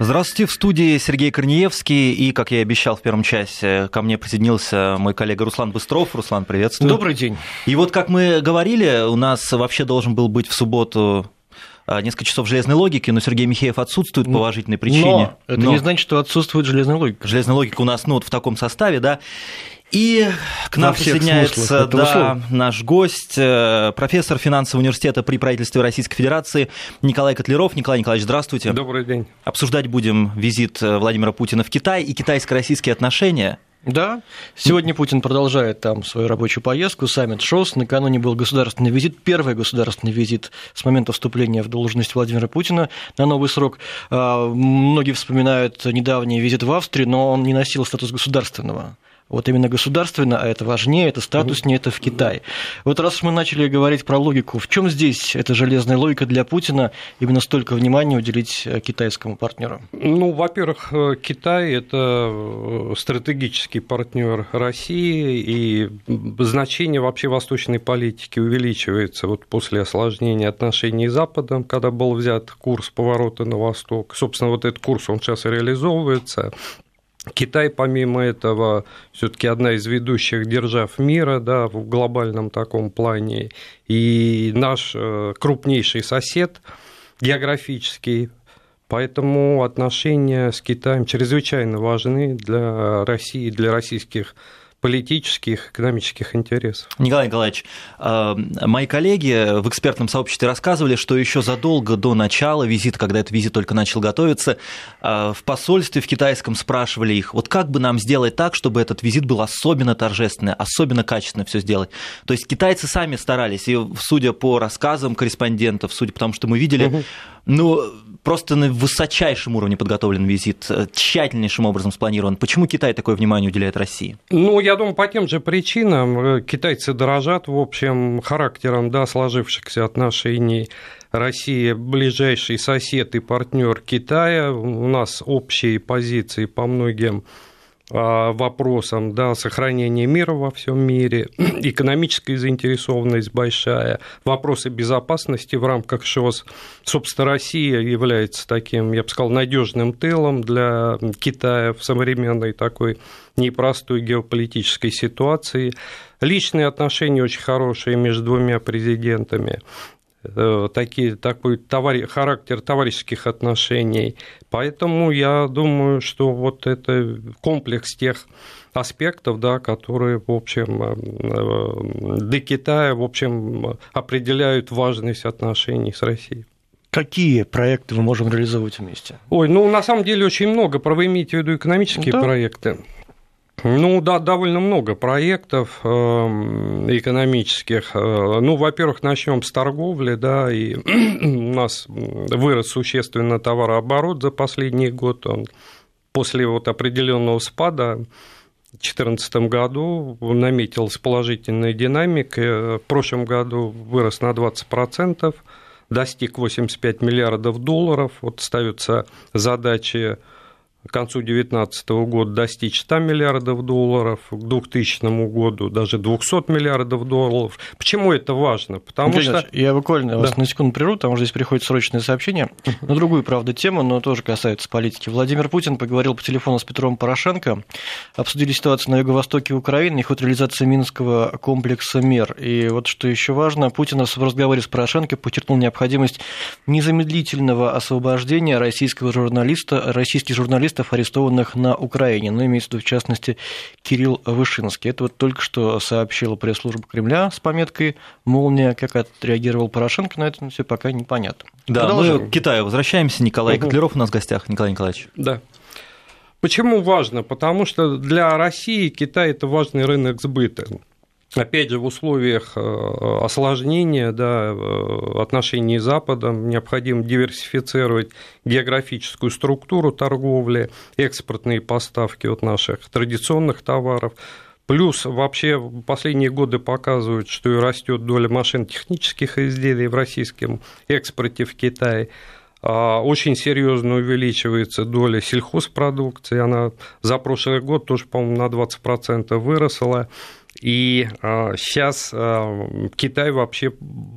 Здравствуйте, в студии Сергей Корнеевский, и, как я и обещал в первом часе, ко мне присоединился мой коллега Руслан Быстров. Руслан, приветствую. Добрый день. И вот, как мы говорили, у нас вообще должен был быть в субботу а, несколько часов железной логики, но Сергей Михеев отсутствует по уважительной причине. Но это но... не значит, что отсутствует железная логика. Железная логика у нас ну, вот в таком составе, да. И к нам присоединяется да, наш гость, э, профессор финансового университета при правительстве Российской Федерации Николай Котлеров. Николай Николаевич, здравствуйте. Добрый день. Обсуждать будем визит э, Владимира Путина в Китай и китайско-российские отношения. Да, сегодня Путин продолжает там свою рабочую поездку, саммит ШОС, накануне был государственный визит, первый государственный визит с момента вступления в должность Владимира Путина на новый срок. А, многие вспоминают недавний визит в Австрию, но он не носил статус государственного вот именно государственно, а это важнее, это статуснее, это в Китае. Вот раз мы начали говорить про логику, в чем здесь эта железная логика для Путина именно столько внимания уделить э, китайскому партнеру? Ну, во-первых, э, Китай – это э, стратегический партнер России, и значение вообще восточной политики увеличивается вот после осложнения отношений с Западом, когда был взят курс поворота на восток. Собственно, вот этот курс, он сейчас реализовывается. Китай, помимо этого, все-таки одна из ведущих держав мира да, в глобальном таком плане. И наш э, крупнейший сосед географический, Поэтому отношения с Китаем чрезвычайно важны для России, для российских политических, экономических интересов. Николай Николаевич, э, мои коллеги в экспертном сообществе рассказывали, что еще задолго до начала визита, когда этот визит только начал готовиться, э, в посольстве в китайском спрашивали их, вот как бы нам сделать так, чтобы этот визит был особенно торжественный, особенно качественно все сделать. То есть китайцы сами старались, и судя по рассказам корреспондентов, судя по тому, что мы видели, угу. ну, просто на высочайшем уровне подготовлен визит, э, тщательнейшим образом спланирован. Почему Китай такое внимание уделяет России? Ну, я думаю, по тем же причинам. Э, китайцы дорожат, в общем, характером да, сложившихся отношений Россия ближайший сосед и партнер Китая. У нас общие позиции по многим вопросам да, сохранения мира во всем мире, экономическая заинтересованность большая, вопросы безопасности в рамках ШОС. Собственно, Россия является таким, я бы сказал, надежным тылом для Китая в современной такой непростой геополитической ситуации. Личные отношения очень хорошие между двумя президентами. Э, такие, такой товар, характер товарищеских отношений. Поэтому я думаю, что вот это комплекс тех аспектов, да, которые, в общем, э, э, для Китая, в общем, определяют важность отношений с Россией. Какие проекты мы можем реализовать вместе? Ой, ну, на самом деле, очень много. Вы имеете в виду экономические да. проекты? Ну да, довольно много проектов эм, экономических. Э, ну, во-первых, начнем с торговли, да, и у нас вырос существенно товарооборот за последний год. Он после вот определенного спада в 2014 году наметилась положительная динамика. В прошлом году вырос на 20%, достиг 85 миллиардов долларов. Вот ставятся задачи к концу 2019 года достичь 100 миллиардов долларов, к 2000 году даже 200 миллиардов долларов. Почему это важно? Потому Николай что... Я буквально да. вас на секунду прерву, потому что здесь приходит срочное сообщение на другую, правда, тему, но тоже касается политики. Владимир Путин поговорил по телефону с Петром Порошенко, обсудили ситуацию на юго-востоке Украины и ход реализации Минского комплекса мер. И вот что еще важно, Путин в разговоре с Порошенко подчеркнул необходимость незамедлительного освобождения российского журналиста, российских журналистов журналистов, арестованных на Украине, но имеется в виду, в частности, Кирилл Вышинский. Это вот только что сообщила пресс-служба Кремля с пометкой «Молния». Как отреагировал Порошенко на это, ну, все пока непонятно. Да, Продолжим. мы к Китаю возвращаемся. Николай угу. Котлеров у нас в гостях. Николай Николаевич. Да. Почему важно? Потому что для России Китай – это важный рынок сбыта опять же, в условиях э, осложнения да, э, отношений с Западом необходимо диверсифицировать географическую структуру торговли, экспортные поставки от наших традиционных товаров. Плюс вообще последние годы показывают, что и растет доля машин технических изделий в российском экспорте в Китай. А, очень серьезно увеличивается доля сельхозпродукции. Она за прошлый год тоже, по-моему, на 20% выросла. И сейчас Китай вообще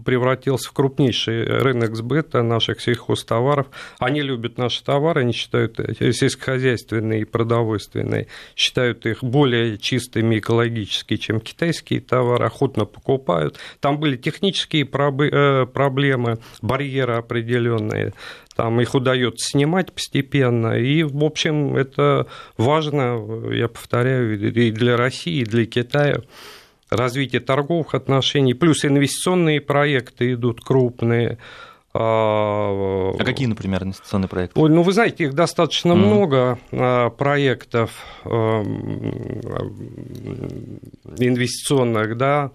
превратился в крупнейший рынок сбыта наших сельхозтоваров. Они любят наши товары, они считают сельскохозяйственные и продовольственные, считают их более чистыми экологически, чем китайские товары, охотно покупают. Там были технические э, проблемы, барьеры определенные там их удается снимать постепенно. И, в общем, это важно, я повторяю, и для России, и для Китая развитие торговых отношений, плюс инвестиционные проекты идут крупные. А, а какие, например, инвестиционные проекты? Ой, ну, вы знаете, их достаточно mm. много а, проектов инвестиционных, да,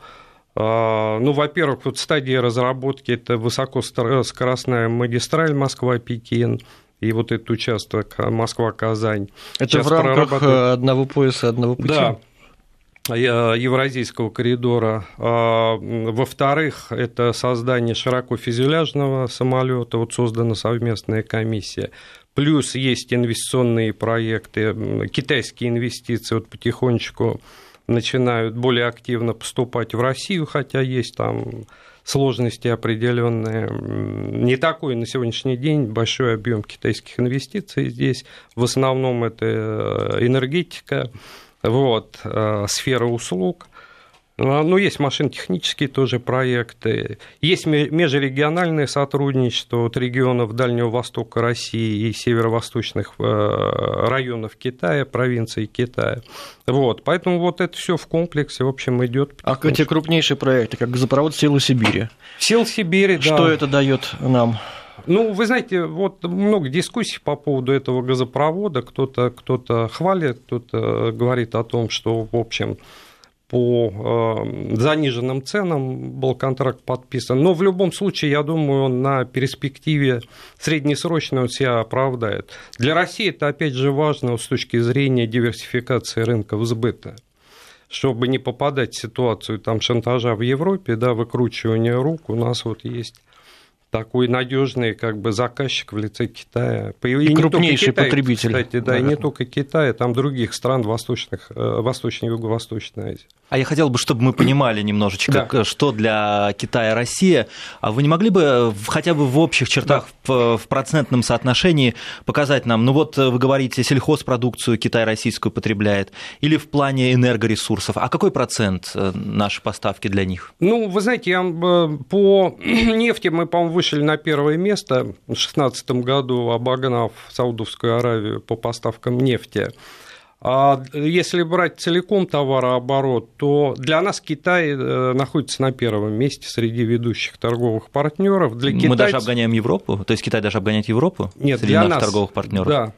ну, во-первых, вот стадия разработки – это высокоскоростная магистраль Москва-Пекин, и вот этот участок Москва-Казань. Это Сейчас в рамках одного пояса, одного пути? Да, Евразийского коридора. А, во-вторых, это создание широкофюзеляжного самолета, вот создана совместная комиссия. Плюс есть инвестиционные проекты, китайские инвестиции вот потихонечку начинают более активно поступать в Россию, хотя есть там сложности определенные. Не такой на сегодняшний день большой объем китайских инвестиций здесь. В основном это э, энергетика, вот, э, сфера услуг – ну, ну, есть машинотехнические тоже проекты, есть межрегиональное сотрудничество от регионов Дальнего Востока России и северо-восточных э, районов Китая, провинций Китая. Вот, поэтому вот это все в комплексе, в общем, идет. А эти крупнейшие проекты, как газопровод Силы Сибири? Сил Сибири, да. Что это дает нам? Ну, вы знаете, вот много дискуссий по поводу этого газопровода. Кто-то кто хвалит, кто-то говорит о том, что, в общем, по э, заниженным ценам был контракт подписан. Но в любом случае, я думаю, он на перспективе среднесрочной он себя оправдает. Для России это, опять же, важно с точки зрения диверсификации рынков сбыта чтобы не попадать в ситуацию там, шантажа в Европе, да, выкручивания рук, у нас вот есть такой надежный как бы заказчик в лице Китая. И, и крупнейший Китай, потребитель. Кстати, да, и не только Китая, там других стран восточных, э, восточной юго-восточной Азии. А я хотел бы, чтобы мы понимали немножечко, да. что для Китая Россия. А вы не могли бы хотя бы в общих чертах, да. в, в процентном соотношении показать нам, ну вот вы говорите, сельхозпродукцию Китай российскую потребляет, или в плане энергоресурсов, а какой процент э, наши поставки для них? Ну, вы знаете, я, э, по нефти мы, по-моему, вышли на первое место в 2016 году, обогнав Саудовскую Аравию по поставкам нефти. А если брать целиком товарооборот, то для нас Китай э, находится на первом месте среди ведущих торговых партнеров. Для Мы даже обгоняем Европу? То есть Китай даже обгоняет Европу Нет, среди для наших нас, торговых партнеров? Да,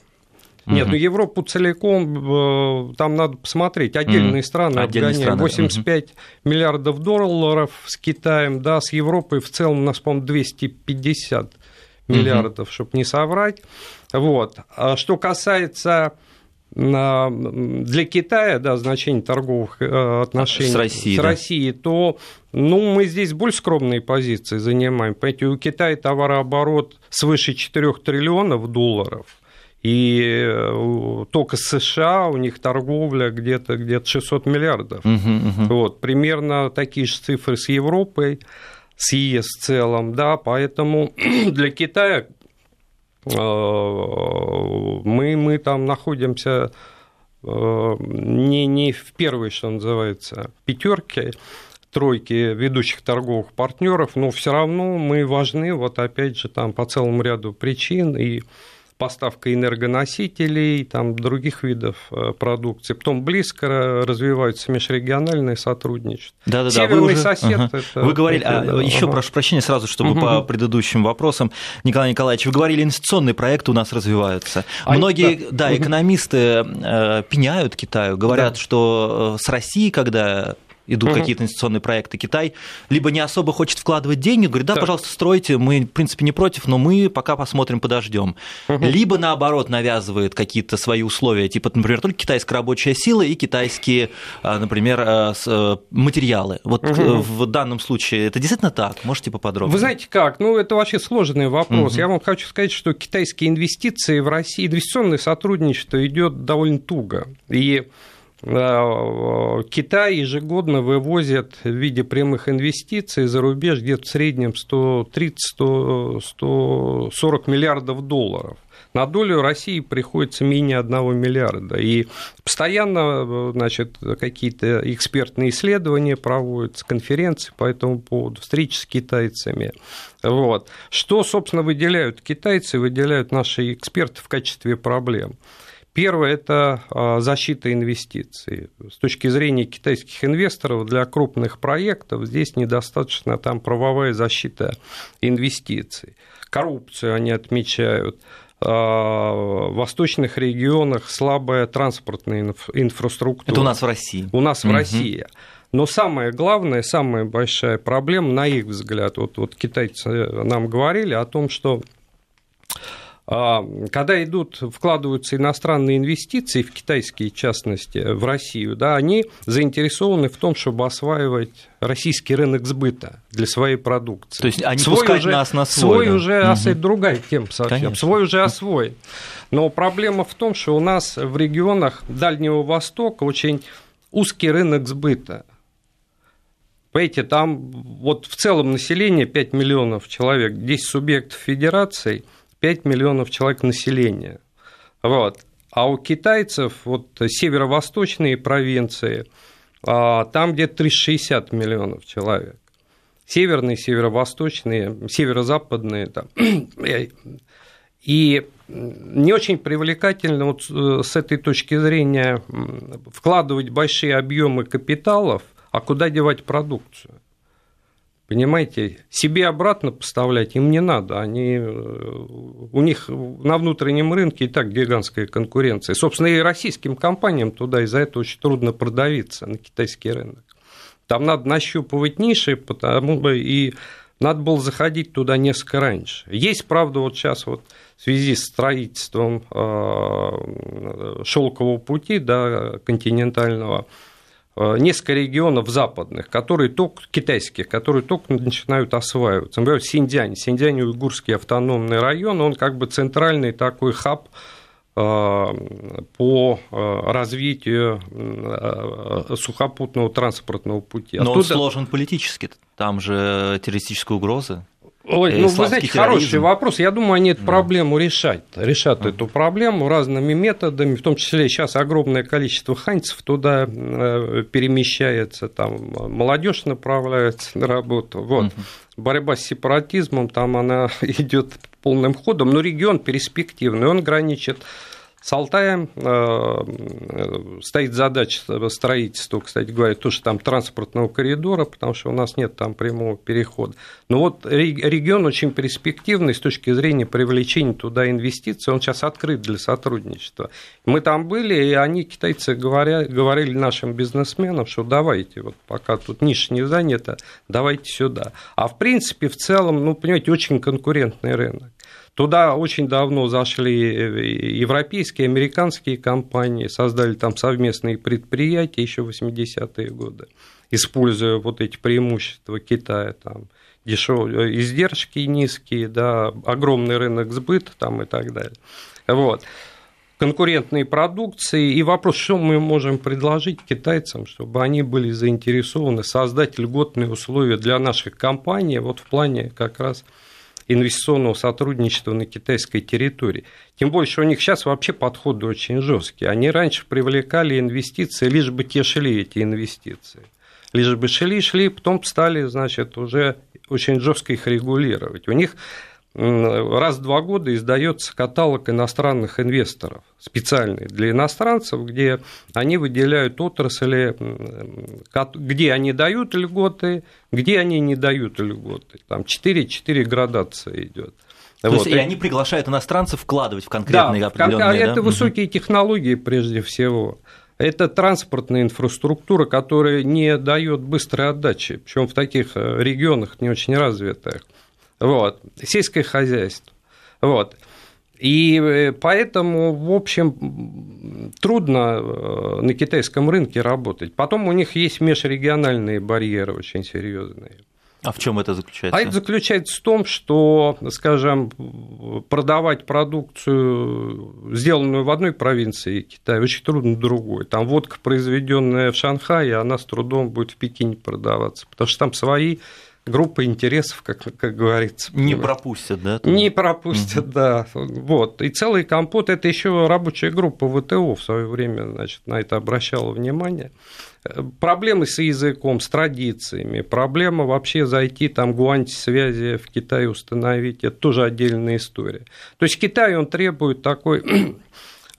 нет, угу. ну Европу целиком, э, там надо посмотреть, отдельные угу. страны отдельные обгоняем. Страны. 85 угу. миллиардов долларов с Китаем, да, с Европой в целом у нас, по-моему, 250 миллиардов, угу. чтобы не соврать. Вот. А что касается для Китая, да, значение торговых э, отношений с Россией, с Россией да. то ну, мы здесь более скромные позиции занимаем. Понимаете, у Китая товарооборот свыше 4 триллионов долларов, и э, только США у них торговля где-то где 600 миллиардов. Угу, угу. Вот, примерно такие же цифры с Европой, с ЕС в целом, да, поэтому для Китая Э, мы, мы там находимся э, не, не в первой, что называется, пятерке, тройки ведущих торговых партнеров, но все равно мы важны, вот опять же, там по целому ряду причин, и поставка энергоносителей, там, других видов э, продукции. Потом близко развиваются межрегиональные сотрудничество. Да-да-да. Северный вы уже... сосед. Ага. Это... Вы говорили, это, а, да, еще ага. прошу прощения сразу, чтобы угу. по предыдущим вопросам, Николай Николаевич, вы говорили, инвестиционные проекты у нас развиваются. А Многие, да, да экономисты э, пеняют Китаю, говорят, да. что э, с Россией, когда идут угу. какие-то инвестиционные проекты Китай, либо не особо хочет вкладывать деньги, говорит, да, так. пожалуйста, стройте, мы, в принципе, не против, но мы пока посмотрим, подождем. Угу. Либо, наоборот, навязывает какие-то свои условия, типа, например, только китайская рабочая сила и китайские, а, например, а, э, материалы. Вот угу. в данном случае это действительно так? Можете поподробнее? Вы знаете как? Ну, это вообще сложный вопрос. Угу. Я вам хочу сказать, что китайские инвестиции в России, инвестиционное сотрудничество идет довольно туго. И Китай ежегодно вывозит в виде прямых инвестиций за рубеж где-то в среднем 130-140 миллиардов долларов. На долю России приходится менее 1 миллиарда. И постоянно значит, какие-то экспертные исследования проводятся, конференции по этому поводу, встречи с китайцами. Вот. Что, собственно, выделяют китайцы, выделяют наши эксперты в качестве проблем? Первое – это а, защита инвестиций. С точки зрения китайских инвесторов для крупных проектов здесь недостаточно там правовая защита инвестиций. Коррупцию они отмечают. А, в восточных регионах слабая транспортная инфраструктура. Это у нас в России. У нас в России. Но самое главное, самая большая проблема, на их взгляд, вот, вот китайцы нам говорили о том, что когда идут, вкладываются иностранные инвестиции, в китайские, в частности, в Россию, да, они заинтересованы в том, чтобы осваивать российский рынок сбыта для своей продукции. То есть они свой пускать уже, нас на свой. Свой да? уже угу. освоить другая тема совсем. Конечно. Свой уже освоен. Но проблема в том, что у нас в регионах Дальнего Востока очень узкий рынок сбыта. Понимаете, там вот в целом население 5 миллионов человек, 10 субъектов федерации – 5 миллионов человек населения. Вот. А у китайцев вот северо-восточные провинции, а, там где-то 360 миллионов человек. Северные, северо-восточные, северо-западные. Там. И не очень привлекательно вот э, с этой точки зрения вкладывать большие объемы капиталов, а куда девать продукцию? Понимаете, себе обратно поставлять им не надо. Они, э, у них на внутреннем рынке и так гигантская конкуренция. Собственно, и российским компаниям туда из-за этого очень трудно продавиться на китайский рынок. Там надо нащупывать ниши, потому и надо было заходить туда несколько раньше. Есть, правда, вот сейчас вот в связи с строительством э, шелкового пути да, континентального, несколько регионов западных, которые только, китайских, которые только начинают осваиваться. Например, Синьцзянь, Синьцзянь уйгурский автономный район, он как бы центральный такой хаб э, по э, развитию сухопутного транспортного пути. Но Оттуда... он сложен политически, там же террористическая угроза. Ой, ну, вы знаете, терроризм. хороший вопрос. Я думаю, они эту проблему решать. Решат эту проблему разными методами, в том числе сейчас огромное количество ханьцев туда э, перемещается, там молодежь направляется на работу. Вот. Борьба с сепаратизмом, там она идет полным ходом, но регион перспективный, он граничит с Алтаем э, стоит задача строительства, кстати говоря, тоже там транспортного коридора, потому что у нас нет там прямого перехода. Но вот регион очень перспективный с точки зрения привлечения туда инвестиций, он сейчас открыт для сотрудничества. Мы там были, и они, китайцы, говоря, говорили нашим бизнесменам, что давайте, вот пока тут ниша не занята, давайте сюда. А в принципе, в целом, ну, понимаете, очень конкурентный рынок. Туда очень давно зашли э, европейские, американские компании, создали там совместные предприятия еще в 80-е годы, используя вот эти преимущества Китая, там, дешевые э, издержки низкие, да, огромный рынок сбыта там и так далее. Вот конкурентной продукции. И вопрос, что мы можем предложить китайцам, чтобы они были заинтересованы создать льготные условия для наших компаний вот в плане как раз инвестиционного сотрудничества на китайской территории. Тем больше у них сейчас вообще подходы очень жесткие. Они раньше привлекали инвестиции, лишь бы те шли эти инвестиции. Лишь бы шли, шли, потом стали, значит, уже очень жестко их регулировать. У них раз в два года издается каталог иностранных инвесторов, специальный для иностранцев, где они выделяют отрасли, где они дают льготы, где они не дают льготы. Там 4-4 градации идет. То вот. есть и они приглашают иностранцев вкладывать в конкретные да, определенные. А это да? высокие угу. технологии прежде всего. Это транспортная инфраструктура, которая не дает быстрой отдачи, причем в таких э, регионах не очень развитых. Вот. Сельское хозяйство. Вот. И э, поэтому, в общем, трудно э, на китайском рынке работать. Потом у них есть межрегиональные барьеры очень серьезные. А в чем это заключается? А это заключается в том, что, скажем, продавать продукцию, сделанную в одной провинции Китая, очень трудно в другой. Там водка, произведенная в Шанхае, она с трудом будет в Пекине продаваться, потому что там свои группа интересов, как, как говорится. Не пропустят, да? Туда? Не пропустят, угу. да. Вот. И целый компот, это еще рабочая группа ВТО в свое время значит, на это обращала внимание. Проблемы с языком, с традициями, проблема вообще зайти там гуанти связи в Китае установить, это тоже отдельная история. То есть Китай, он требует такой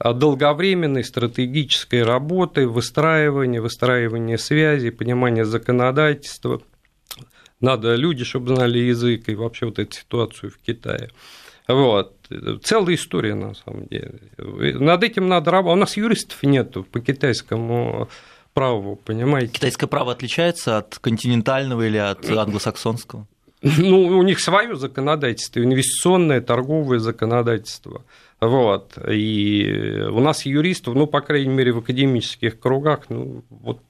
долговременной стратегической работы, выстраивания, выстраивания связи, понимания законодательства – надо люди, чтобы знали язык и вообще вот эту ситуацию в Китае. Вот. Целая история, на самом деле. Над этим надо работать. У нас юристов нет по китайскому праву, понимаете? Китайское право отличается от континентального или от англосаксонского? Ну, у них свое законодательство, инвестиционное, торговое законодательство. Вот. И у нас юристов, ну, по крайней мере, в академических кругах, ну, вот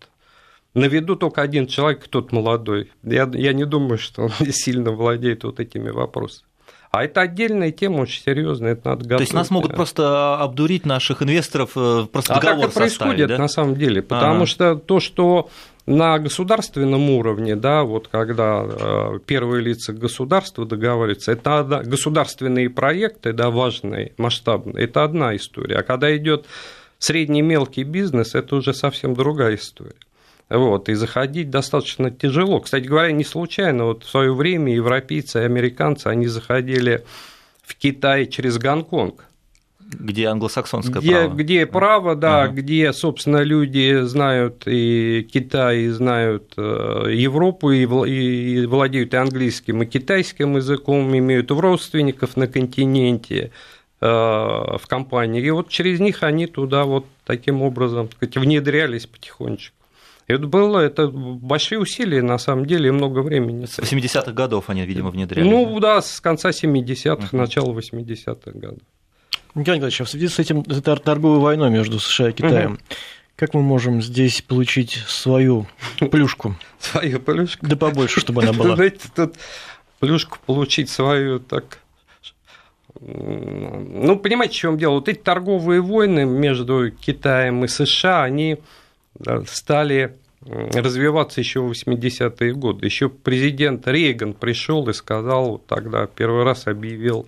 на виду только один человек, тот молодой. Я, я не думаю, что он сильно владеет вот этими вопросами. А это отдельная тема, очень серьезная, это надо готовить. То есть нас могут просто обдурить наших инвесторов, э, просто а договор так и происходит да? на самом деле, потому ага. что то, что на государственном уровне, да, вот когда э, первые лица государства договариваются, это одна, государственные проекты, да, важные, масштабные, это одна история. А когда идет средний мелкий бизнес, это уже совсем другая история. Вот, и заходить достаточно тяжело. Кстати говоря, не случайно, вот в свое время европейцы и американцы, они заходили в Китай через Гонконг. Где англосаксонское где, право. Где право, да, ага. где, собственно, люди знают и Китай, и знают э, Европу, и владеют и английским, и китайским языком, имеют родственников на континенте э, в компании. И вот через них они туда вот таким образом так сказать, внедрялись потихонечку. Это было это большие усилия, на самом деле, и много времени. С 80-х годов они, видимо, внедряли. Ну да, с конца 70-х, uh-huh. начала 80-х годов. Николай Николаевич, а в связи с этим с этой торговой войной между США и Китаем, uh-huh. как мы можем здесь получить свою плюшку? Свою плюшку? Да побольше, чтобы она была. Знаете, тут плюшку получить свою так ну, понимаете, в чем дело? Вот эти торговые войны между Китаем и США, они стали развиваться еще в 80-е годы. Еще президент Рейган пришел и сказал, тогда первый раз объявил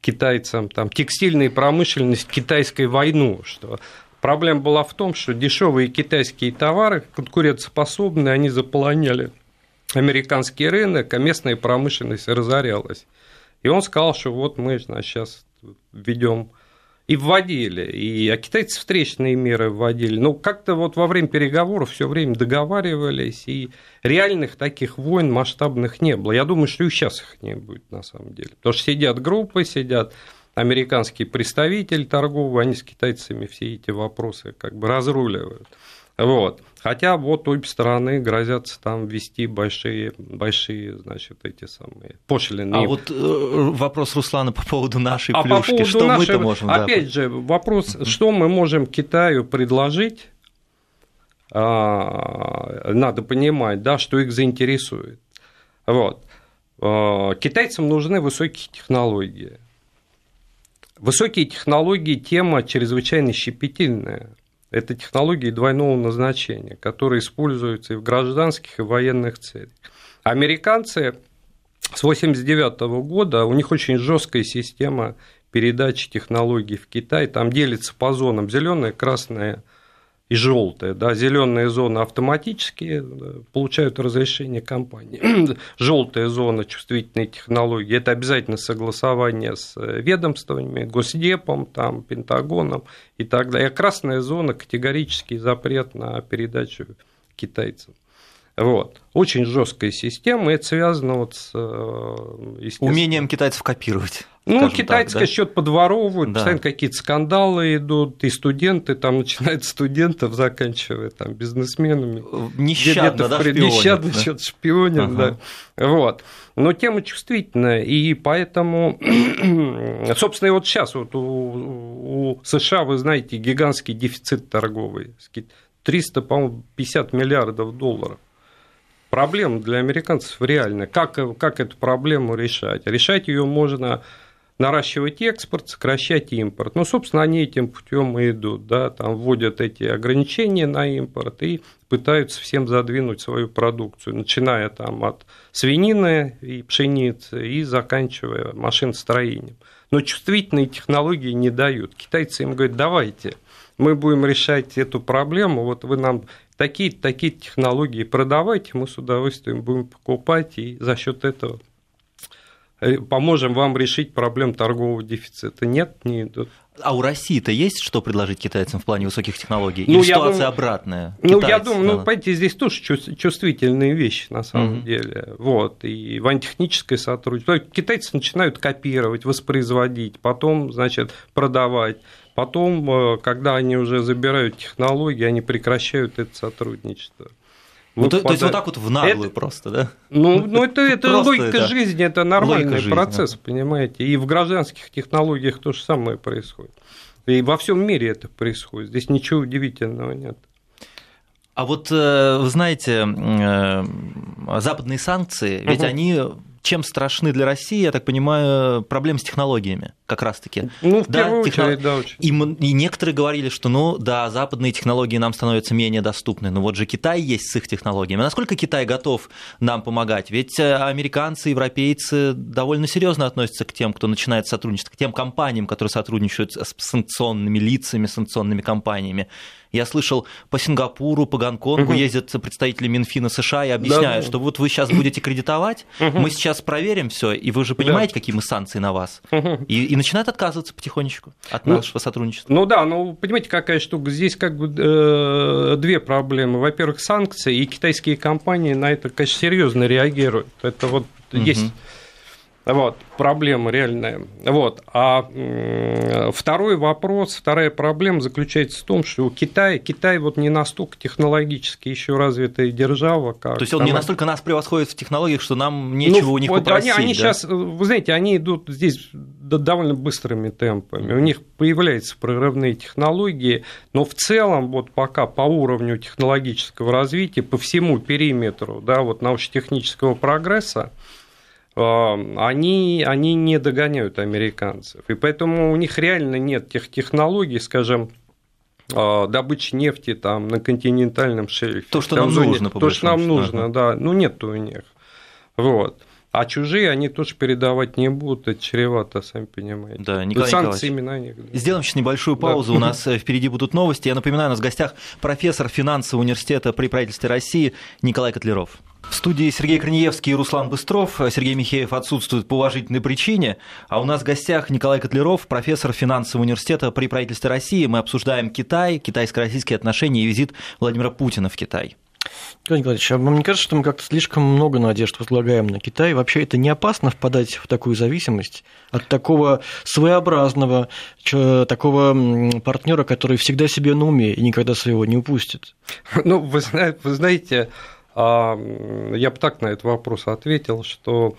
китайцам там, текстильная промышленность китайской войну, что проблема была в том, что дешевые китайские товары, конкурентоспособные, они заполоняли американский рынок, а местная промышленность разорялась. И он сказал, что вот мы значит, сейчас введем и вводили, и а китайцы встречные меры вводили. Но как-то вот во время переговоров все время договаривались, и реальных таких войн масштабных не было. Я думаю, что и сейчас их не будет на самом деле. Потому что сидят группы, сидят американские представители торговые, они с китайцами все эти вопросы как бы разруливают. Вот. Хотя вот обе стороны грозятся там ввести большие, большие, значит, эти самые пошлины. А вот э, вопрос Руслана по поводу нашей а плюшки, по поводу что нашей, мы-то можем? Опять да, же, вопрос, что мы можем Китаю предложить, а, надо понимать, да, что их заинтересует. Вот. А, китайцам нужны высокие технологии. Высокие технологии – тема чрезвычайно щепетильная. Это технологии двойного назначения, которые используются и в гражданских, и в военных целях. Американцы с 1989 года, у них очень жесткая система передачи технологий в Китай, там делится по зонам зеленая, красная и желтая. Да, зеленая зона автоматически получают разрешение компании. Желтая зона чувствительной технологии это обязательно согласование с ведомствами, Госдепом, там, Пентагоном и так далее. А красная зона категорический запрет на передачу китайцам. Вот. Очень жесткая система, и это связано вот с э, умением китайцев копировать. Ну, китайцы, да? счет подворовывают, да. постоянно какие-то скандалы идут, и студенты, там, начинают студентов, заканчивая там бизнесменами. Нещадно, да, шпионят, Нещадно да? что-то шпионят, ага. да. Вот. Но тема чувствительная, и поэтому, собственно, и вот сейчас вот у, у США, вы знаете, гигантский дефицит торговый, 300, по-моему, 50 миллиардов долларов. Проблема для американцев реальная. Как, как эту проблему решать? Решать ее можно наращивать экспорт, сокращать импорт. Ну, собственно, они этим путем и идут, да, там вводят эти ограничения на импорт и пытаются всем задвинуть свою продукцию, начиная там от свинины и пшеницы и заканчивая машиностроением. Но чувствительные технологии не дают. Китайцы им говорят, давайте, мы будем решать эту проблему, вот вы нам такие такие технологии продавайте, мы с удовольствием будем покупать, и за счет этого Э, поможем вам решить проблем торгового дефицита. Нет, не идут. А у России-то есть что предложить китайцам в плане высоких технологий? Ну, Или ситуация думаю, обратная? Ну, Китайцы, я думаю, ну, понимаете, здесь тоже чувствительные вещи на самом угу. деле. Вот, и вантехническое сотрудничество. Китайцы начинают копировать, воспроизводить, потом, значит, продавать. Потом, э, когда они уже забирают технологии, они прекращают это сотрудничество. Ну, то, то есть вот так вот в наглую это, просто, да? Ну, ну это, это логика это, жизни, это нормальный жизни, процесс, да. понимаете. И в гражданских технологиях то же самое происходит. И во всем мире это происходит. Здесь ничего удивительного нет. А вот э, вы знаете, э, западные санкции, ведь угу. они чем страшны для России, я так понимаю, проблемы с технологиями как раз-таки. Ну, в да, первую техно... очередь, да, очень. И, и некоторые говорили, что, ну, да, западные технологии нам становятся менее доступны, но вот же Китай есть с их технологиями. Насколько Китай готов нам помогать? Ведь э, американцы, европейцы довольно серьезно относятся к тем, кто начинает сотрудничать, к тем компаниям, которые сотрудничают с санкционными лицами, санкционными компаниями. Я слышал, по Сингапуру, по Гонконгу угу. ездят представители Минфина США и объясняют, да, что вот вы сейчас будете кредитовать, угу. мы сейчас проверим все, и вы же понимаете, да. какие мы санкции на вас. Угу. И, и начинают отказываться потихонечку от ну, нашего сотрудничества. Ну да, ну понимаете, какая штука. Здесь как бы э, две проблемы. Во-первых, санкции, и китайские компании на это, конечно, серьезно реагируют. Это вот угу. есть вот, проблема реальная. Вот. А второй вопрос, вторая проблема заключается в том, что у Китая, Китай вот не настолько технологически еще развитая держава, как... То есть он там... не настолько нас превосходит в технологиях, что нам нечего ну, у них вот попросить, они, они да? сейчас, вы знаете, они идут здесь довольно быстрыми темпами. У них появляются прорывные технологии, но в целом вот пока по уровню технологического развития, по всему периметру да, вот научно-технического прогресса, они, они не догоняют американцев. И поэтому у них реально нет тех технологий, скажем, а, добычи нефти там на континентальном шельфе. То, что нам зоне, нужно, по То, что нам нужно, да. Ну, нет у них. Вот. А чужие они тоже передавать не будут, это чревато, сами понимаете. Да, Николай Санкции именно них. Да. Сделаем сейчас небольшую паузу, да. у нас э, впереди будут новости. Я напоминаю, у нас в гостях профессор финансового университета при правительстве России Николай Котлеров. В студии Сергей Корнеевский и Руслан Быстров. Сергей Михеев отсутствует по уважительной причине. А у нас в гостях Николай Котлеров, профессор финансового университета при правительстве России. Мы обсуждаем Китай, китайско-российские отношения и визит Владимира Путина в Китай. Николай Николаевич, а вам не кажется, что мы как-то слишком много надежд возлагаем на Китай? Вообще это не опасно впадать в такую зависимость от такого своеобразного, такого партнера, который всегда себе на уме и никогда своего не упустит? Ну, вы знаете, а, я бы так на этот вопрос ответил, что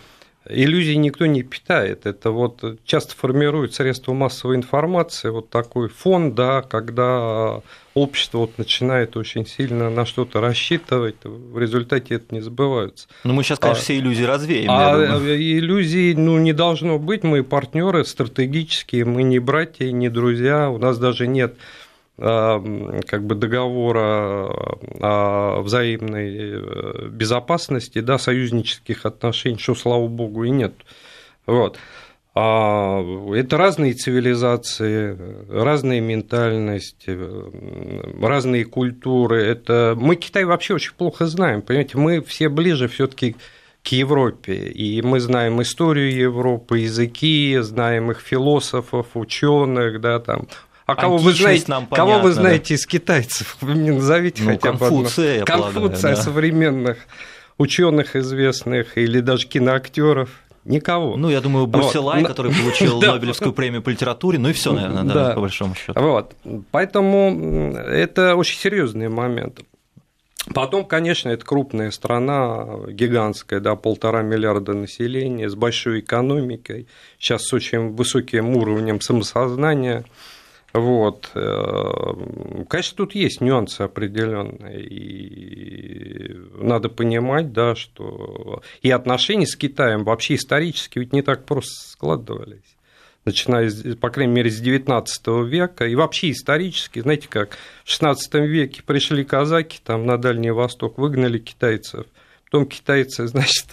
иллюзий никто не питает. Это вот часто формирует средства массовой информации, вот такой фон, да, когда общество вот начинает очень сильно на что-то рассчитывать, в результате это не сбывается. Ну, мы сейчас, конечно, а, все иллюзии развеем. А иллюзий ну, не должно быть, мы партнеры стратегические, мы не братья, не друзья, у нас даже нет как бы договора о взаимной э, безопасности, да, союзнических отношений, что, слава богу, и нет. Вот. А это разные цивилизации, разные ментальности, разные культуры. Это... Мы Китай вообще очень плохо знаем, понимаете, мы все ближе все таки к Европе, и мы знаем историю Европы, языки, знаем их философов, ученых, да, там, а кого вы знаете, нам понятно, кого вы знаете да. из китайцев? Вы мне назовите ну, хотя бы одну. Конфуция полагаю, да. современных ученых известных или даже киноактеров. Никого. Ну, я думаю, Бурсилай, вот. который получил Нобелевскую премию по литературе, ну и все, наверное, да, да, по большому счету. Вот. Поэтому это очень серьезный момент. Потом, конечно, это крупная страна, гигантская, да, полтора миллиарда населения, с большой экономикой, сейчас с очень высоким уровнем самосознания. Вот. Э, конечно, тут есть нюансы определенные, и надо понимать, да, что и отношения с Китаем вообще исторически ведь не так просто складывались начиная, по крайней мере, с XIX века, и вообще исторически, знаете как, в XVI веке пришли казаки там на Дальний Восток, выгнали китайцев, потом китайцы, значит,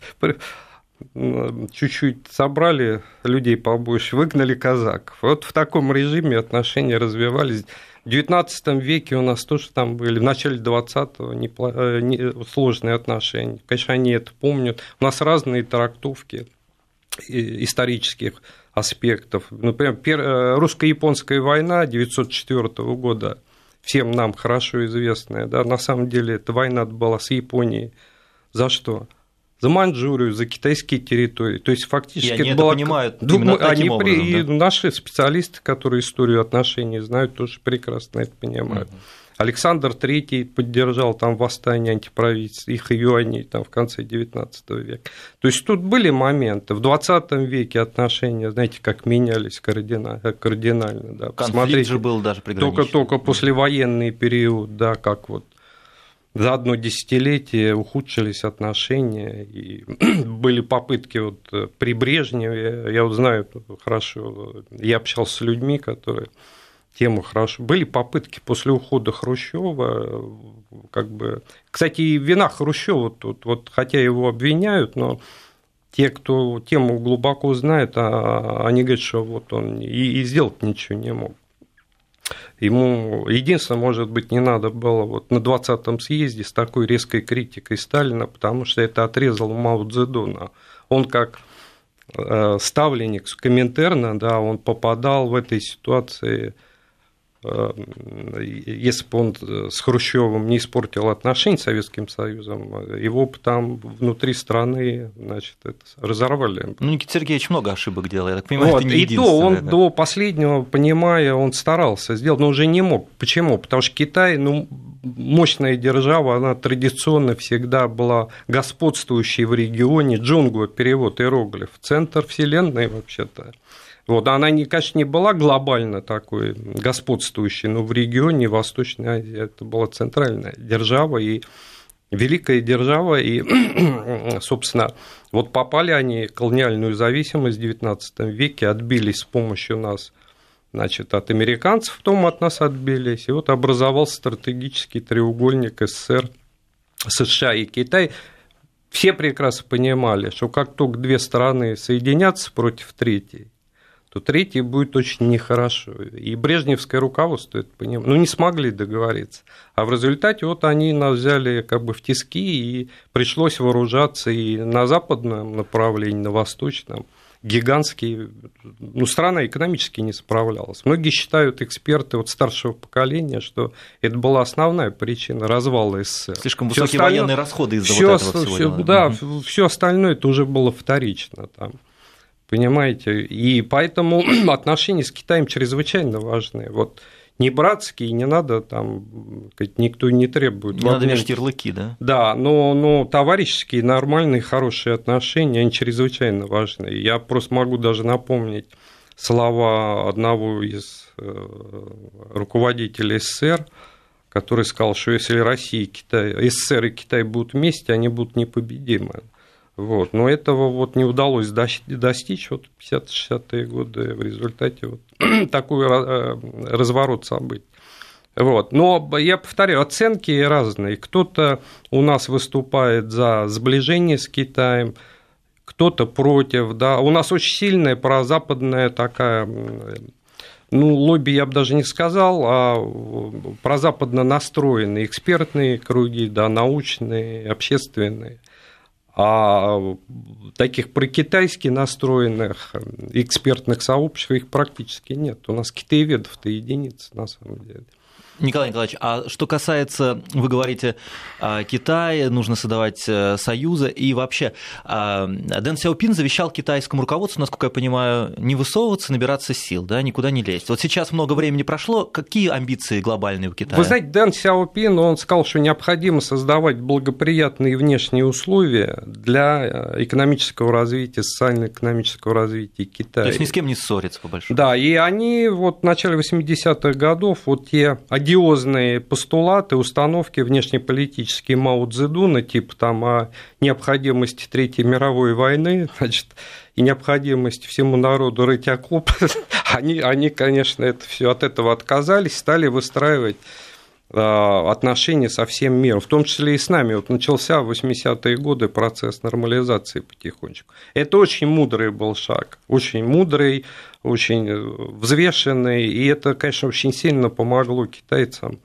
чуть-чуть собрали людей побольше, выгнали казаков. Вот в таком режиме отношения развивались. В XIX веке у нас тоже там были, в начале XX-го э, сложные отношения. Конечно, они это помнят. У нас разные трактовки исторических аспектов. Например, э, русско-японская война 1904 года, всем нам хорошо известная, да, на самом деле эта война была с Японией. За что? За Маньчжурию, за китайские территории. То есть фактически и они это, это понимают Думаю, именно они образом, при... да? И наши специалисты, которые историю отношений знают, тоже прекрасно это понимают. Угу. Александр III поддержал там восстание антиправительств, их юаней там в конце XIX века. То есть тут были моменты. В XX веке отношения, знаете, как менялись кардинально. кардинально да. Конфликт же был даже Только-только послевоенный период, да, как вот за одно десятилетие ухудшились отношения, и были попытки вот при Брежневе, я вот знаю хорошо, я общался с людьми, которые тему хорошо. Были попытки после ухода Хрущева, как бы, кстати, и вина Хрущева тут, вот, хотя его обвиняют, но те, кто тему глубоко знает, а, они говорят, что вот он и, и сделать ничего не мог. Ему единственное, может быть, не надо было вот на 20-м съезде с такой резкой критикой Сталина, потому что это отрезал Мао Цзэдуна. Он как э, ставленник Коминтерна, да, он попадал в этой ситуации если бы он э, с Хрущевым не испортил отношения с Советским Союзом, его бы там внутри страны значит, это разорвали. Ну, Никита Сергеевич много ошибок делал, я так понимаю, вот, это не И то он да. до последнего, понимая, он старался сделать, но уже не мог. Почему? Потому что Китай, ну, мощная держава, она традиционно всегда была господствующей в регионе. Джунгу перевод иероглиф, центр вселенной вообще-то. Вот, она, не, конечно, не была глобально такой господствующей, но в регионе Восточной Азии это была центральная держава и великая держава, и, собственно, вот попали они в колониальную зависимость в XIX веке, отбились с помощью нас значит, от американцев, потом от нас отбились, и вот образовался стратегический треугольник СССР, США и Китай. Все прекрасно понимали, что как только две страны соединятся против третьей, то третий будет очень нехорошо. И брежневское руководство это понимает. Ну, не смогли договориться. А в результате вот они нас взяли как бы в тиски, и пришлось вооружаться и на западном направлении, на восточном. Гигантский, ну, страна экономически не справлялась. Многие считают, эксперты вот старшего поколения, что это была основная причина развала СССР. Слишком высокие остальное, военные расходы из-за всё, вот этого всего. Всё, да, угу. все остальное это уже было вторично. Там. Понимаете? И поэтому отношения с Китаем чрезвычайно важны. Вот не братские, не надо там, никто не требует. Не надо вешать ярлыки, да? Да, но, но товарищеские, нормальные, хорошие отношения, они чрезвычайно важны. Я просто могу даже напомнить слова одного из э, руководителей СССР, который сказал, что если Россия и Китай, СССР и Китай будут вместе, они будут непобедимы. Вот. Но этого вот не удалось достичь вот 50-60-е годы в результате вот такой э, разворот событий. Вот. Но я повторяю, оценки разные. Кто-то у нас выступает за сближение с Китаем, кто-то против. Да. У нас очень сильная прозападная такая ну, лобби я бы даже не сказал, а прозападно настроенные экспертные круги, да, научные, общественные. А таких прокитайски настроенных экспертных сообществ их практически нет. У нас китаеведов-то единицы на самом деле. Николай Николаевич, а что касается, вы говорите, а, Китая, нужно создавать э, союзы, и вообще а, Дэн Сяопин завещал китайскому руководству, насколько я понимаю, не высовываться, набираться сил, да, никуда не лезть. Вот сейчас много времени прошло, какие амбиции глобальные у Китая? Вы знаете, Дэн Сяопин, он сказал, что необходимо создавать благоприятные внешние условия для экономического развития, социально-экономического развития Китая. То есть ни с кем не ссорится, по большому Да, и они вот в начале 80-х годов, вот те одиозные постулаты, установки внешнеполитические Мао Цзэдуна, типа там о необходимости Третьей мировой войны, значит, и необходимость всему народу рыть окоп, они, они, конечно, это все от этого отказались, стали выстраивать а, отношения со всем миром, в том числе и с нами. Вот начался в 80-е годы процесс нормализации потихонечку. Это очень мудрый был шаг, очень мудрый, очень э, взвешенный, и это, конечно, очень сильно помогло китайцам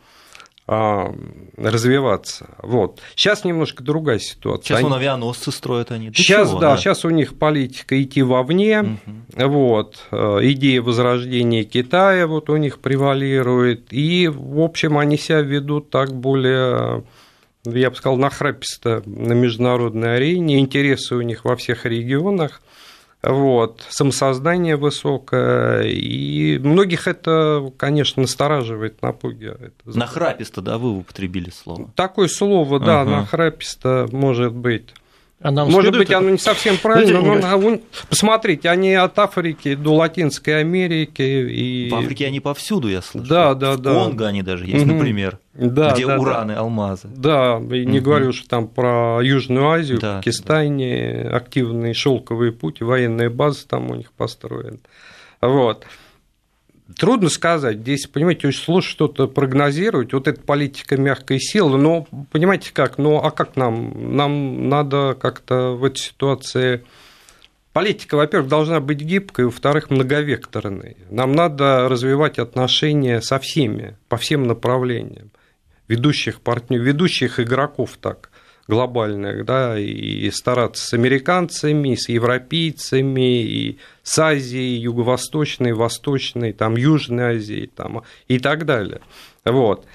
а, развиваться. Вот. Сейчас немножко другая ситуация. Сейчас они... вон авианосцы строят они. Для сейчас, чего, да, да, сейчас у них политика идти вовне. Угу. Вот. Э, идея возрождения Китая вот у них превалирует. И, в общем, они себя ведут так более я бы сказал, нахраписто на международной арене, интересы у них во всех регионах вот, самосознание высокое, и многих это, конечно, настораживает, напугивает. Нахраписто, да, вы употребили слово? Такое слово, да, ага. нахраписто может быть. А нам Может быть, оно не совсем правильно, но посмотрите, они от Африки до Латинской Америки. И... В Африке они повсюду, я слышу. Да, да, да. В Конго они даже есть, например, да, где да, ураны, да. алмазы. Да, и не угу. говорю, что там про Южную Азию, да, Пакистане, да. активные шелковые пути, военные базы там у них построены. Вот. Трудно сказать, здесь, понимаете, очень сложно что-то прогнозировать. Вот эта политика мягкой силы, но понимаете как, ну а как нам? Нам надо как-то в этой ситуации... Политика, во-первых, должна быть гибкой, во-вторых, многовекторной. Нам надо развивать отношения со всеми, по всем направлениям, ведущих партнеров, ведущих игроков так глобальных, да, и стараться с американцами, с европейцами, и с Азией, Юго-Восточной, Восточной, там, Южной Азией там, и так далее. Вот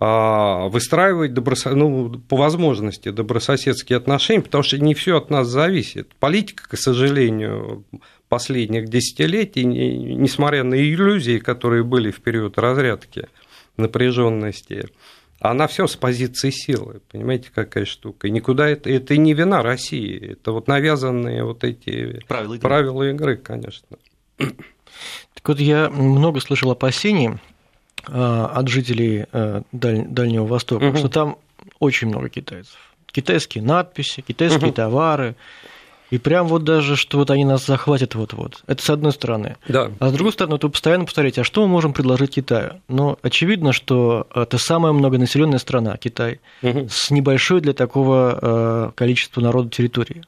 а, выстраивать добросо... ну, по возможности добрососедские отношения, потому что не все от нас зависит. Политика, к сожалению, последних десятилетий, несмотря на иллюзии, которые были в период разрядки напряженности, она все с позиции силы. Понимаете, какая штука. И никуда это, это не вина России. Это вот навязанные вот эти правила игры, правила игры конечно. Так вот, я много слышал опасений а, от жителей а, Дальнего Востока, угу. что там очень много китайцев. Китайские надписи, китайские угу. товары, и прям вот даже, что вот они нас захватят вот-вот. Это с одной стороны. Да. А с другой стороны, вы постоянно повторяете, а что мы можем предложить Китаю? Ну, очевидно, что это самая многонаселенная страна, Китай, угу. с небольшой для такого э, количества народа территории.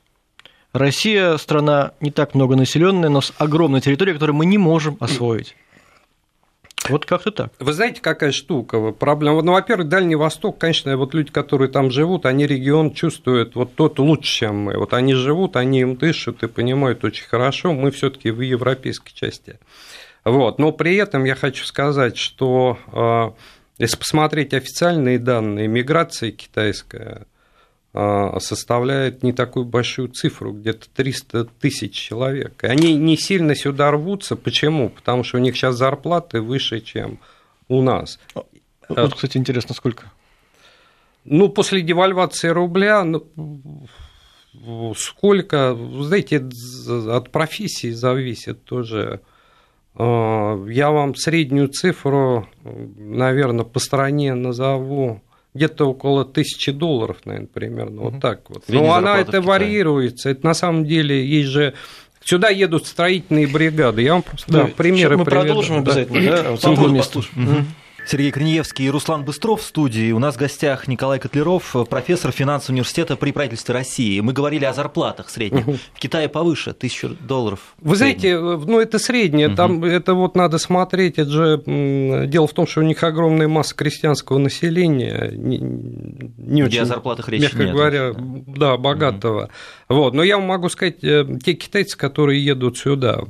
Россия страна не так многонаселенная, но с огромной территорией, которую мы не можем освоить. Вот как-то так. Вы знаете, какая штука? Проблема. Ну, во-первых, Дальний Восток, конечно, вот люди, которые там живут, они регион чувствуют вот тот лучше, чем мы. Вот они живут, они им дышат и понимают очень хорошо. Мы все-таки в европейской части. Вот. Но при этом я хочу сказать, что а, если посмотреть официальные данные, миграция китайская составляет не такую большую цифру, где-то 300 тысяч человек. И они не сильно сюда рвутся. Почему? Потому что у них сейчас зарплаты выше, чем у нас. А, вот, кстати, интересно, сколько? Ну, после девальвации рубля, ну, сколько, знаете, от профессии зависит тоже. А, я вам среднюю цифру, наверное, по стране назову где-то около тысячи долларов, наверное, примерно, угу. вот так вот. Средняя Но она это варьируется, это на самом деле есть же Сюда едут строительные бригады. Я вам просто да, примеры мы приведу. продолжим обязательно, да? да? Угу. Сергей Корнеевский и Руслан Быстров в студии. У нас в гостях Николай Котлеров, профессор финансового университета при правительстве России. Мы говорили о зарплатах средних. Угу. В Китае повыше, тысячу долларов. Вы знаете, ну это среднее, угу. там это вот надо смотреть. Это же дело в том, что у них огромная масса крестьянского населения, не, не Где очень, о зарплатах речи мягко нет. говоря, да, богатого. Угу. Вот. Но я вам могу сказать, э, те китайцы, которые едут сюда,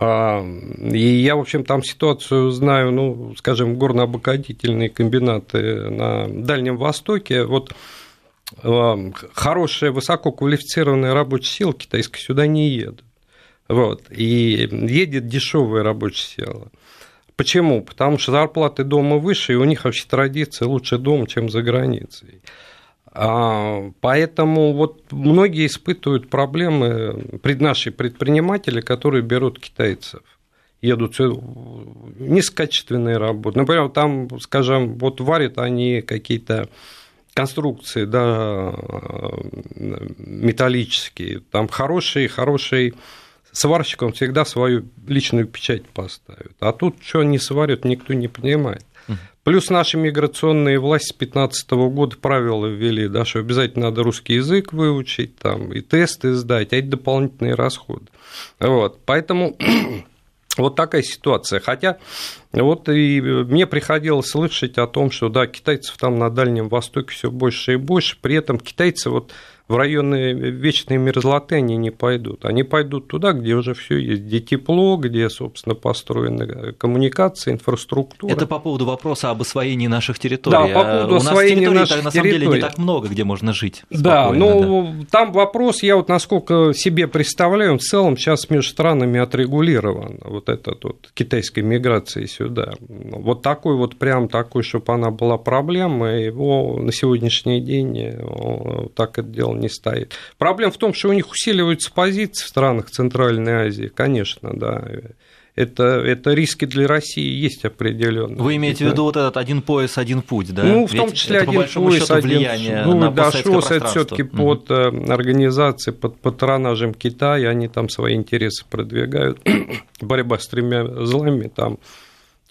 и я, в общем, там ситуацию знаю, ну, скажем, горно-обогатительные комбинаты на Дальнем Востоке. Вот а, хорошая, высококвалифицированная рабочая сила китайская сюда не едет. Вот. И едет дешевая рабочая сила. Почему? Потому что зарплаты дома выше, и у них вообще традиция лучше дома, чем за границей. А, поэтому вот многие испытывают проблемы наши предприниматели, которые берут китайцев едут низкокачественные работы. Например, там, скажем, вот варят они какие-то конструкции, да, металлические, там хороший, хороший сварщик, он всегда свою личную печать поставит. А тут что они сварят, никто не понимает. Плюс наши миграционные власти с 2015 года правила ввели, да, что обязательно надо русский язык выучить, там, и тесты сдать, а это дополнительные расходы. Вот, поэтому вот такая ситуация. Хотя вот и мне приходилось слышать о том, что да, китайцев там на Дальнем Востоке все больше и больше, при этом китайцы вот в районы вечной мерзлоты они не пойдут. Они пойдут туда, где уже все есть, где тепло, где, собственно, построены коммуникации, инфраструктура. Это по поводу вопроса об освоении наших территорий. Да, по поводу У освоения нас наших на самом территорий. деле не так много, где можно жить. Да, но да. там вопрос, я вот насколько себе представляю, в целом сейчас между странами отрегулирован, вот этот вот китайской миграции сюда. Вот такой вот прям такой, чтобы она была проблемой, его на сегодняшний день так это дело не стоит. Проблема в том, что у них усиливаются позиции в странах Центральной Азии, конечно, да. Это, это риски для России есть определенные. Вы имеете в виду вот этот один пояс, один путь, да? Ну, в том числе это, один по пояс, счету, один ну, на да, ШОС это все-таки угу. под организацией, под патронажем Китая, они там свои интересы продвигают. Борьба с тремя злами, там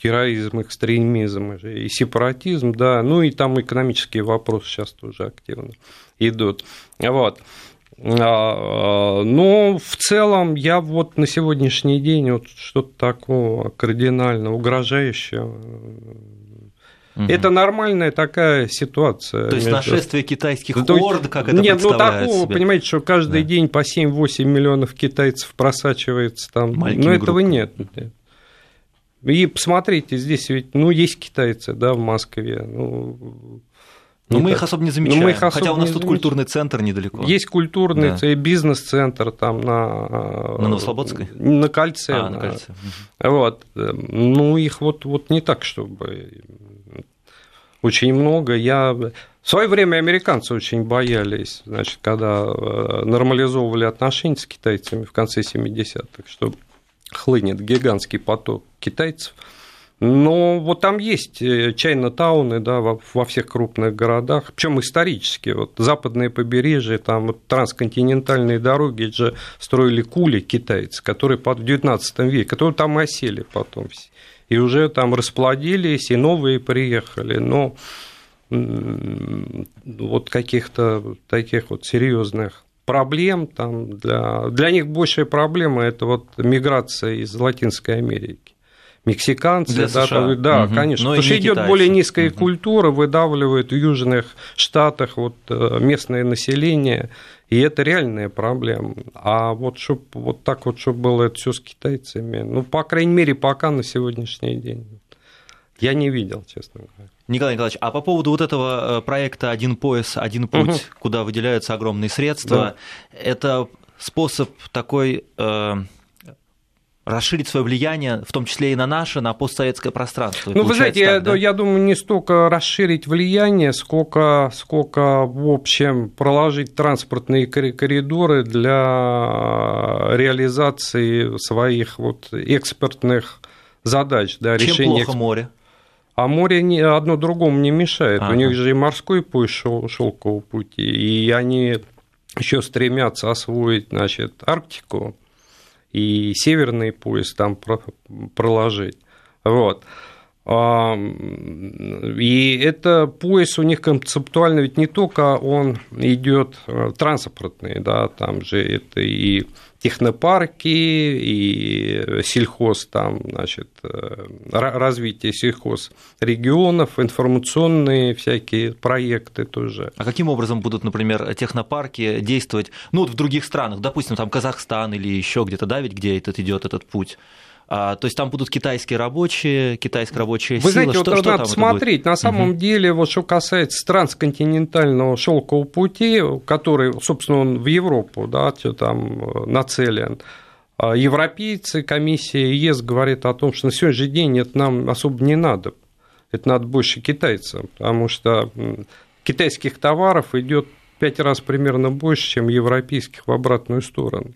терроризм, экстремизм и сепаратизм, да, ну и там экономические вопросы сейчас тоже активно идут. Вот. Но в целом я вот на сегодняшний день вот что-то такого кардинально угрожающего Угу. Это нормальная такая ситуация. То есть между... нашествие китайских То орд, как это Нет, ну такого, себе? понимаете, что каждый да. день по 7-8 миллионов китайцев просачивается там. Маленькими Но этого группами. нет. И посмотрите, здесь ведь, ну, есть китайцы, да, в Москве. Ну, но мы их особо не замечаем. мы их особо Хотя у нас тут замечаем. культурный центр недалеко. Есть культурный Да. бизнес-центр там на... На Новослободской? На кольце. А, на да. кольце. Вот. Ну, их вот, вот не так, чтобы очень много. Я... В свое время американцы очень боялись, значит, когда э, нормализовывали отношения с китайцами в конце 70-х, что хлынет гигантский поток китайцев. Но вот там есть э, чайно-тауны да, во, всех крупных городах, причем исторически. Вот западное побережье, там вот трансконтинентальные дороги же строили кули китайцы, которые в 19 веке, которые там осели потом. И уже там расплодились, и новые приехали. Но вот каких-то таких вот серьезных проблем там для, для них большая проблема это вот миграция из Латинской Америки мексиканцы, Для да, США. да, Мгм. конечно, Но и потому что идет более низкая Мгм. культура, выдавливает в южных штатах вот э, местное население, и это реальная проблема. А вот чтоб вот так вот, чтобы было это все с китайцами, ну, по крайней мере, пока на сегодняшний день. Я не видел, честно говоря. Николай Николаевич, а по поводу вот этого э, проекта «Один пояс, один путь», Мгм. куда выделяются огромные средства, это способ такой э, расширить свое влияние, в том числе и на наше, на постсоветское пространство. Ну, вы знаете, Получается я, так, да? я думаю, не столько расширить влияние, сколько, сколько в общем, проложить транспортные кори- коридоры для реализации своих вот экспортных задач, да, Чем решения плохо море? А море не, одно другому не мешает. Ага. У них же и морской пояс шел, шелкового пути, и они еще стремятся освоить, значит, Арктику и северный пояс там про- проложить. Вот. А, И это пояс у них концептуально ведь не только он идет транспортный, да, там же это и технопарки, и сельхоз, там, значит, э, ра- развитие сельхоз регионов, информационные всякие проекты тоже. А каким образом будут, например, технопарки действовать, ну, вот в других странах, допустим, там Казахстан или еще где-то, да, ведь где этот идет этот путь? А, то есть там будут китайские рабочие, китайская рабочая Вы сила. знаете, что, вот что надо смотреть. На самом деле, вот что касается трансконтинентального шелкового пути, который, собственно, он в Европу, да, там э, нацелен. а Европейцы, комиссия ЕС говорит о том, что на сегодняшний день это нам особо не надо. Это надо больше китайцам, потому что китайских товаров идет пять раз примерно больше, чем европейских в обратную сторону.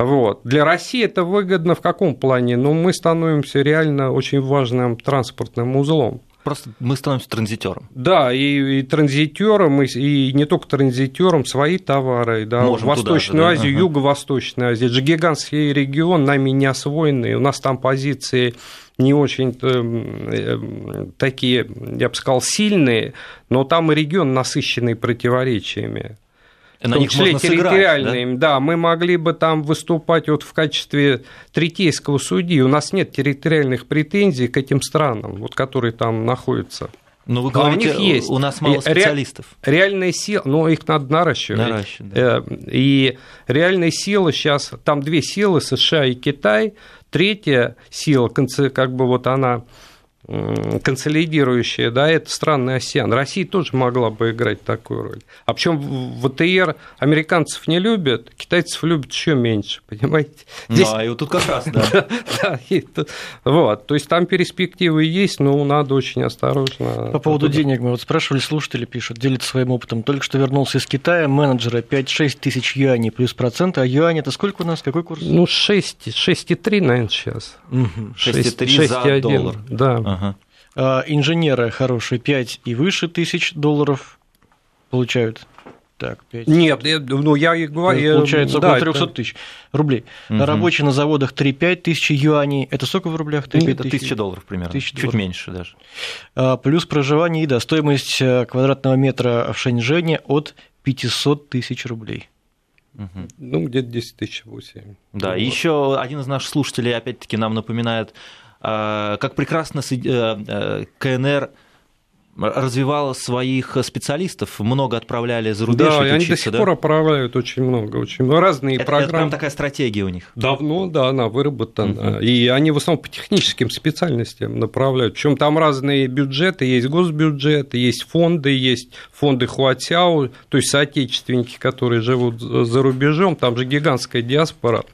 Вот. Для России это выгодно в каком плане? Ну, мы становимся реально очень важным транспортным узлом. Просто мы становимся транзитером. Да, и, и транзитером, и, и не только транзитером, свои товары, да, Можем Восточную же, да? Азию, ага. Юго-Восточную Азию. Это же гигантский регион, нами не освоенный, у нас там позиции не очень э, такие, я бы сказал, сильные, но там и регион насыщенный противоречиями на них числе можно территориальные. Сыграть, да? да, мы могли бы там выступать вот в качестве третейского судьи. У нас нет территориальных претензий к этим странам, вот, которые там находятся. Но вы говорите, а у, них есть. у нас мало специалистов. Ре, реальные силы, но их надо наращивать. наращивать да. Э, и реальные силы сейчас, там две силы, США и Китай, третья сила, как бы вот она консолидирующая, да, это странный АСЕАН. Россия тоже могла бы играть такую роль. А причем в ВТР американцев не любят, китайцев любят еще меньше, понимаете? Ну, Здесь... Да, и вот тут как раз, да. да вот, то есть там перспективы есть, но надо очень осторожно. По поводу денег мы вот спрашивали, слушатели пишут, делятся своим опытом. Только что вернулся из Китая, менеджера 5-6 тысяч юаней плюс проценты, а юань это сколько у нас, какой курс? Ну, 6, 6,3, наверное, сейчас. Угу. 6,3 за доллар. Да. Ага. А, инженеры хорошие 5 и выше тысяч долларов получают. Так, 5. Нет, ну я и говорю. Получается около да, 300 это... тысяч рублей. Угу. Рабочие на заводах 3-5 тысяч юаней. Это сколько в рублях? 3 Это тысяча долларов примерно. Тысяча Чуть долларов. меньше даже. А, плюс проживание и да, стоимость э, квадратного метра в Шэньчжэне от 500 тысяч рублей. Угу. Ну, где-то 10 тысяч 8. Да, и еще один из наших слушателей опять-таки нам напоминает а, как прекрасно э, э, КНР развивала своих специалистов, много отправляли за рубеж. Да, и они до сих да? пор отправляют очень много, очень много. Разные это, программы. Это прям такая стратегия у них. Давно, да, она выработана. Угу. И они в основном по техническим специальностям направляют. Причем там разные бюджеты, есть госбюджеты, есть фонды, есть фонды Хуатяо, то есть соотечественники, которые живут за рубежом, там же гигантская диаспора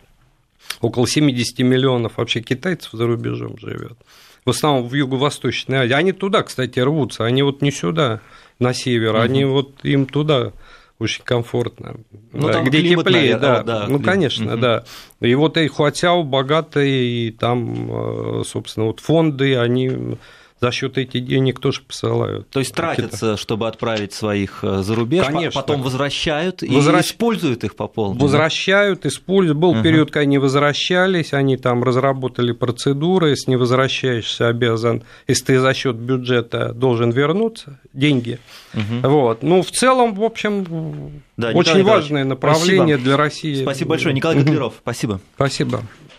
около 70 миллионов вообще китайцев за рубежом живет. В основном в Юго-Восточной Азии. Они туда, кстати, рвутся, они вот не сюда, на север, угу. они вот им туда очень комфортно. Ну, да, где теплее, да. да. Ну, конечно, угу. да. И вот и Хуатяо богатые, и там, э, собственно, вот фонды, они за счет этих денег тоже посылают. То есть тратятся, чтобы отправить своих э, за рубеж, Конечно. потом возвращают Возвращ... и используют их по полной. Возвращают, используют. Был uh период, когда они возвращались, они там разработали процедуры, если не возвращаешься, обязан, если ты за счет бюджета должен вернуться, деньги. uh Вот. Ну, в целом, в общем, да, очень важное направление Спасибо. для России. Спасибо большое, Николай Котлеров. Спасибо. Спасибо.